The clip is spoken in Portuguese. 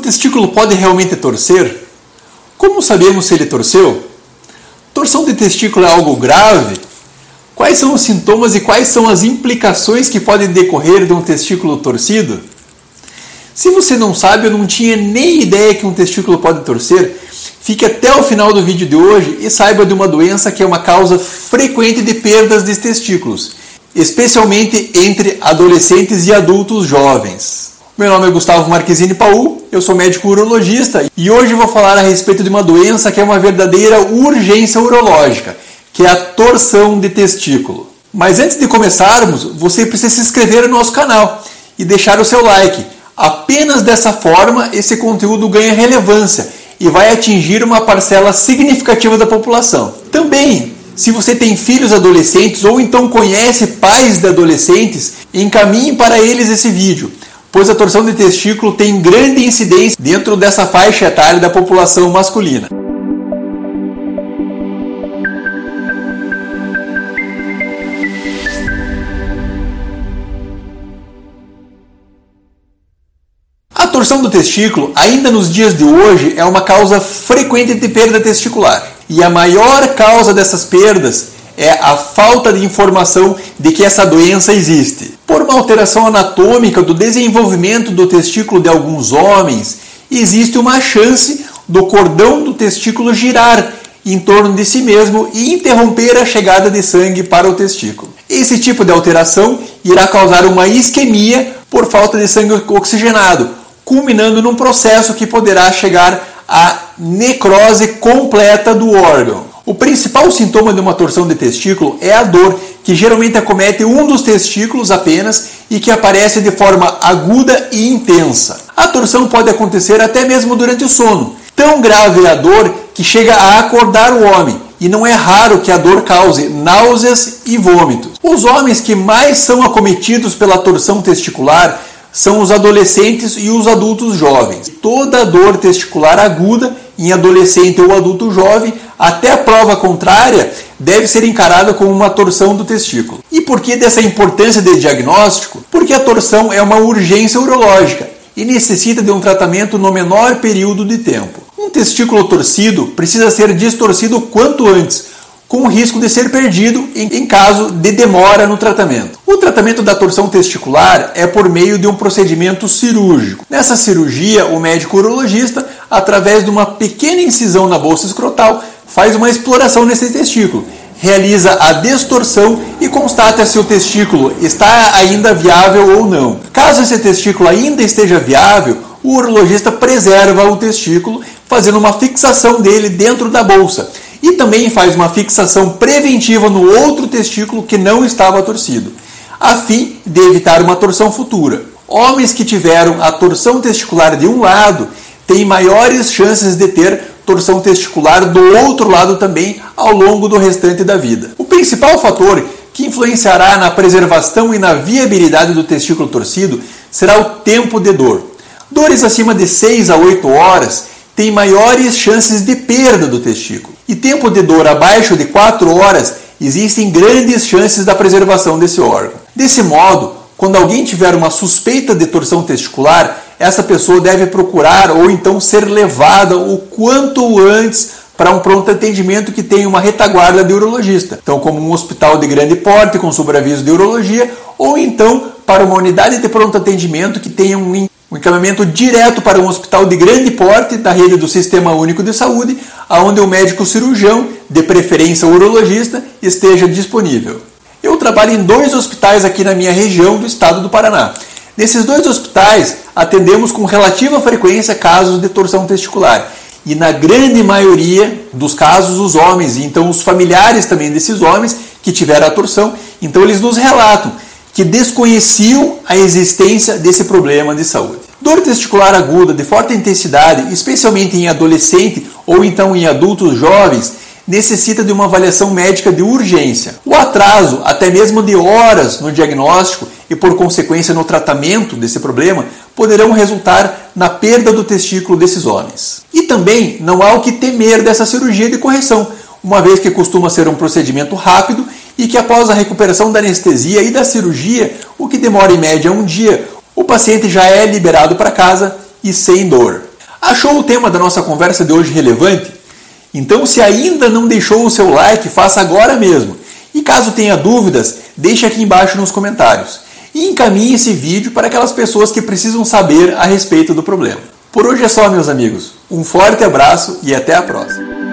testículo pode realmente torcer? Como sabemos se ele torceu? Torção de testículo é algo grave? Quais são os sintomas e quais são as implicações que podem decorrer de um testículo torcido? Se você não sabe, eu não tinha nem ideia que um testículo pode torcer, fique até o final do vídeo de hoje e saiba de uma doença que é uma causa frequente de perdas de testículos, especialmente entre adolescentes e adultos jovens. Meu nome é Gustavo Marquezine Paul, eu sou médico urologista e hoje vou falar a respeito de uma doença que é uma verdadeira urgência urológica, que é a torção de testículo. Mas antes de começarmos, você precisa se inscrever no nosso canal e deixar o seu like. Apenas dessa forma esse conteúdo ganha relevância e vai atingir uma parcela significativa da população. Também, se você tem filhos adolescentes ou então conhece pais de adolescentes, encaminhe para eles esse vídeo pois a torção de testículo tem grande incidência dentro dessa faixa etária da população masculina. A torção do testículo, ainda nos dias de hoje, é uma causa frequente de perda testicular. E a maior causa dessas perdas é a falta de informação de que essa doença existe. Por uma alteração anatômica do desenvolvimento do testículo de alguns homens, existe uma chance do cordão do testículo girar em torno de si mesmo e interromper a chegada de sangue para o testículo. Esse tipo de alteração irá causar uma isquemia por falta de sangue oxigenado, culminando num processo que poderá chegar à necrose completa do órgão. O principal sintoma de uma torção de testículo é a dor, que geralmente acomete um dos testículos apenas e que aparece de forma aguda e intensa. A torção pode acontecer até mesmo durante o sono. Tão grave é a dor que chega a acordar o homem, e não é raro que a dor cause náuseas e vômitos. Os homens que mais são acometidos pela torção testicular são os adolescentes e os adultos jovens. Toda dor testicular aguda em adolescente ou adulto jovem até a prova contrária, deve ser encarada como uma torção do testículo. E por que dessa importância de diagnóstico? Porque a torção é uma urgência urológica e necessita de um tratamento no menor período de tempo. Um testículo torcido precisa ser distorcido quanto antes, com o risco de ser perdido em caso de demora no tratamento. O tratamento da torção testicular é por meio de um procedimento cirúrgico. Nessa cirurgia, o médico urologista, através de uma pequena incisão na bolsa escrotal, faz uma exploração nesse testículo, realiza a distorção e constata se o testículo está ainda viável ou não. Caso esse testículo ainda esteja viável, o urologista preserva o testículo, fazendo uma fixação dele dentro da bolsa. E também faz uma fixação preventiva no outro testículo que não estava torcido, a fim de evitar uma torção futura. Homens que tiveram a torção testicular de um lado têm maiores chances de ter torção testicular do outro lado também ao longo do restante da vida. O principal fator que influenciará na preservação e na viabilidade do testículo torcido será o tempo de dor. Dores acima de 6 a 8 horas têm maiores chances de perda do testículo. E tempo de dor abaixo de 4 horas existem grandes chances da preservação desse órgão. Desse modo, quando alguém tiver uma suspeita de torção testicular, essa pessoa deve procurar ou então ser levada o quanto antes para um pronto atendimento que tenha uma retaguarda de urologista. Então, como um hospital de grande porte com sobreaviso de urologia, ou então para uma unidade de pronto atendimento que tenha um um encaminhamento direto para um hospital de grande porte da rede do Sistema Único de Saúde, aonde o médico cirurgião, de preferência urologista, esteja disponível. Eu trabalho em dois hospitais aqui na minha região do estado do Paraná. Nesses dois hospitais, atendemos com relativa frequência casos de torção testicular. E na grande maioria dos casos, os homens, e então os familiares também desses homens que tiveram a torção, então eles nos relatam que desconheciam a existência desse problema de saúde. Dor testicular aguda de forte intensidade, especialmente em adolescente ou então em adultos jovens, necessita de uma avaliação médica de urgência. O atraso, até mesmo de horas no diagnóstico e por consequência no tratamento desse problema, poderão resultar na perda do testículo desses homens. E também não há o que temer dessa cirurgia de correção, uma vez que costuma ser um procedimento rápido e que após a recuperação da anestesia e da cirurgia, o que demora em média um dia, o paciente já é liberado para casa e sem dor. Achou o tema da nossa conversa de hoje relevante? Então, se ainda não deixou o seu like, faça agora mesmo. E caso tenha dúvidas, deixe aqui embaixo nos comentários. E encaminhe esse vídeo para aquelas pessoas que precisam saber a respeito do problema. Por hoje é só, meus amigos. Um forte abraço e até a próxima.